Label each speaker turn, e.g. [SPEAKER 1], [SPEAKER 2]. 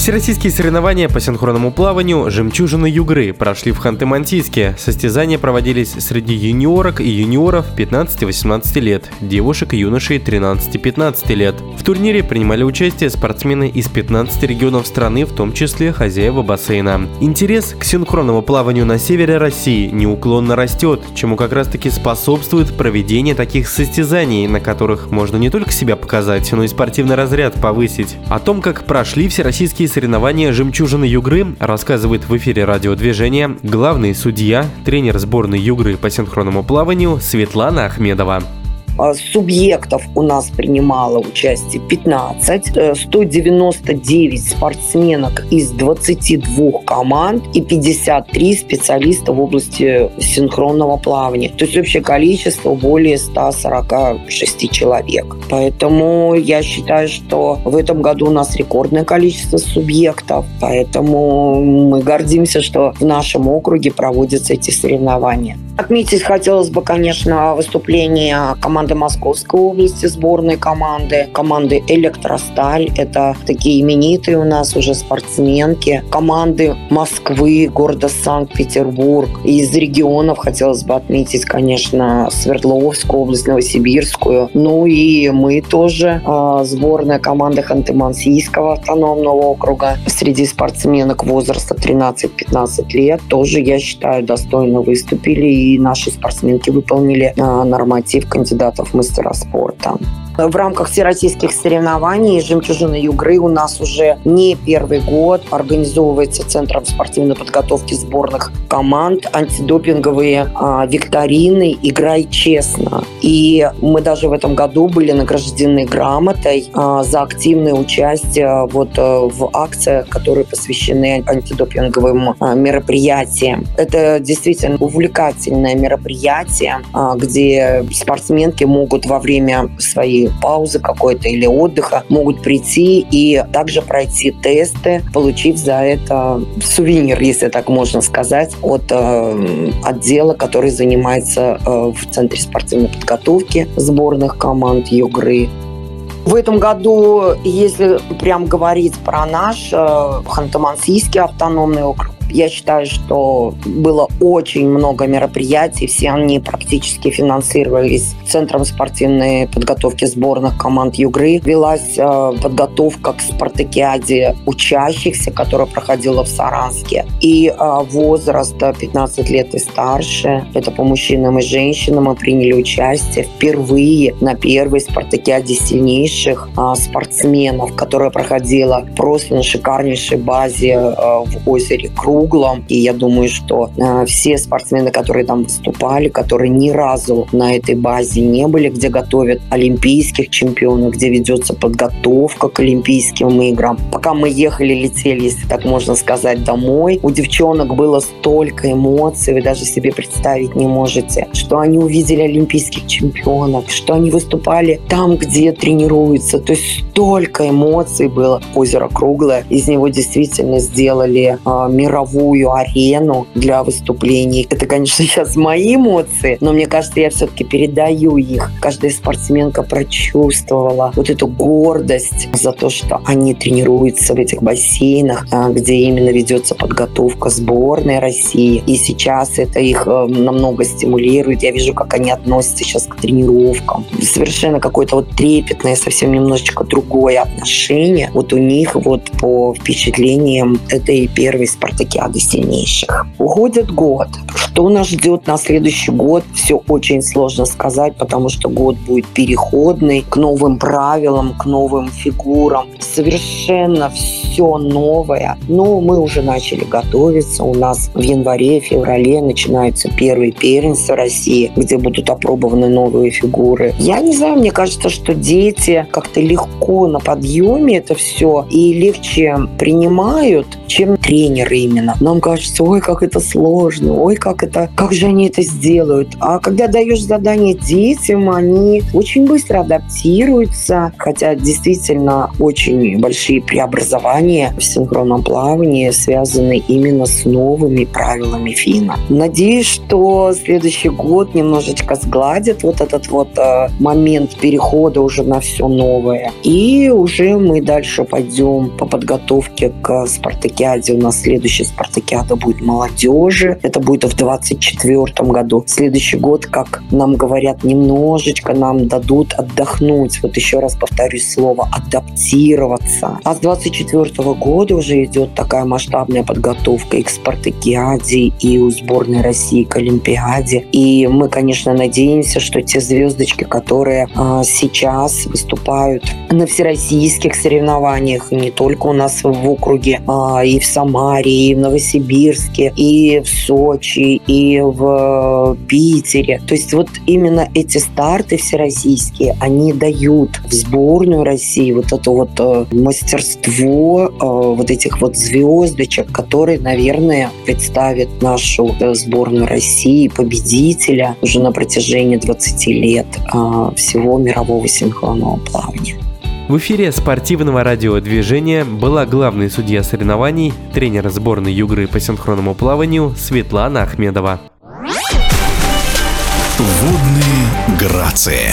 [SPEAKER 1] Всероссийские соревнования по синхронному плаванию «Жемчужины Югры» прошли в Ханты-Мансийске. Состязания проводились среди юниорок и юниоров 15-18 лет, девушек и юношей 13-15 лет. В турнире принимали участие спортсмены из 15 регионов страны, в том числе хозяева бассейна. Интерес к синхронному плаванию на севере России неуклонно растет, чему как раз таки способствует проведение таких состязаний, на которых можно не только себя показать, но и спортивный разряд повысить. О том, как прошли всероссийские соревнования «Жемчужины Югры» рассказывает в эфире радиодвижения главный судья, тренер сборной Югры по синхронному плаванию Светлана Ахмедова.
[SPEAKER 2] А, субъектов у нас принимало участие 15, 199 э, спортсменок из 22 команд и 53 специалиста в области синхронного плавания. То есть общее количество более 146 человек. Поэтому я считаю, что в этом году у нас рекордное количество субъектов. Поэтому мы гордимся, что в нашем округе проводятся эти соревнования. Отметить хотелось бы, конечно, выступление команды Московской области, сборной команды, команды «Электросталь». Это такие именитые у нас уже спортсменки. Команды Москвы, города Санкт-Петербург. Из регионов хотелось бы отметить, конечно, Свердловскую область, Новосибирскую. Ну и мы тоже, а, сборная команда Ханты-Мансийского автономного округа. Среди спортсменок возраста 13-15 лет тоже, я считаю, достойно выступили и наши спортсменки выполнили а, норматив кандидатов в мастера спорта. В рамках всероссийских соревнований «Жемчужина Югры» у нас уже не первый год организовывается Центром спортивной подготовки сборных команд антидопинговые а, викторины «Играй честно». И мы даже в этом году были награждены грамотой а, за активное участие вот а, в акциях, которые посвящены антидопинговым а, мероприятиям. Это действительно увлекательное мероприятие, а, где спортсменки могут во время своей паузы какой-то или отдыха могут прийти и также пройти тесты, получив за это сувенир, если так можно сказать, от э, отдела, который занимается э, в Центре спортивной подготовки сборных команд Югры. В этом году, если прям говорить про наш э, Ханты-Мансийский автономный округ, я считаю, что было очень много мероприятий, все они практически финансировались Центром спортивной подготовки сборных команд Югры. Велась э, подготовка к спартакиаде учащихся, которая проходила в Саранске. И э, возраст 15 лет и старше, это по мужчинам и женщинам, мы приняли участие впервые на первой спартакиаде сильнейших э, спортсменов, которая проходила просто на шикарнейшей базе в озере Кру углом. И я думаю, что э, все спортсмены, которые там выступали, которые ни разу на этой базе не были, где готовят олимпийских чемпионов, где ведется подготовка к Олимпийским играм. Пока мы ехали, летели, если так можно сказать, домой, у девчонок было столько эмоций, вы даже себе представить не можете, что они увидели олимпийских чемпионов, что они выступали там, где тренируются. То есть столько эмоций было. Озеро круглое, из него действительно сделали э, мировую мировую арену для выступлений. Это, конечно, сейчас мои эмоции, но мне кажется, я все-таки передаю их. Каждая спортсменка прочувствовала вот эту гордость за то, что они тренируются в этих бассейнах, а, где именно ведется подготовка сборной России. И сейчас это их э, намного стимулирует. Я вижу, как они относятся сейчас к тренировкам. Совершенно какое-то вот трепетное, совсем немножечко другое отношение. Вот у них вот по впечатлениям этой первой спартаки олимпиады сильнейших. Уходит год. Что нас ждет на следующий год, все очень сложно сказать, потому что год будет переходный к новым правилам, к новым фигурам. Совершенно все новое. Но мы уже начали готовиться. У нас в январе-феврале начинаются первые первенства России, где будут опробованы новые фигуры. Я не знаю, мне кажется, что дети как-то легко на подъеме это все и легче принимают чем тренеры именно. Нам кажется, ой, как это сложно, ой, как это, как же они это сделают. А когда даешь задание детям, они очень быстро адаптируются, хотя действительно очень большие преобразования в синхронном плавании связаны именно с новыми правилами фина. Надеюсь, что следующий год немножечко сгладит вот этот вот э, момент перехода уже на все новое. И уже мы дальше пойдем по подготовке к спартакиаде. У нас следующая спартакиада будет молодежи. Это будет в 24 году. Следующий год, как нам говорят, немножечко нам дадут отдохнуть. Вот еще раз повторюсь слово адаптироваться. А с 24 года уже идет такая масштабная подготовка и к спартакиаде, и у сборной России к Олимпиаде. И мы, конечно, надеемся, что те звездочки, которые а, сейчас выступают на всероссийских соревнованиях, не только у нас в округе, а, и в Самаре, и в Новосибирске, и в Сочи, и в Питере. То есть вот именно эти старты всероссийские, они дают в сборную России вот это вот э, мастерство э, вот этих вот звездочек, которые, наверное, представят нашу э, сборную России победителя уже на протяжении 20 лет всего мирового синхронного плавания.
[SPEAKER 1] В эфире спортивного радиодвижения была главный судья соревнований, тренер сборной Югры по синхронному плаванию Светлана Ахмедова.
[SPEAKER 3] Водные грации.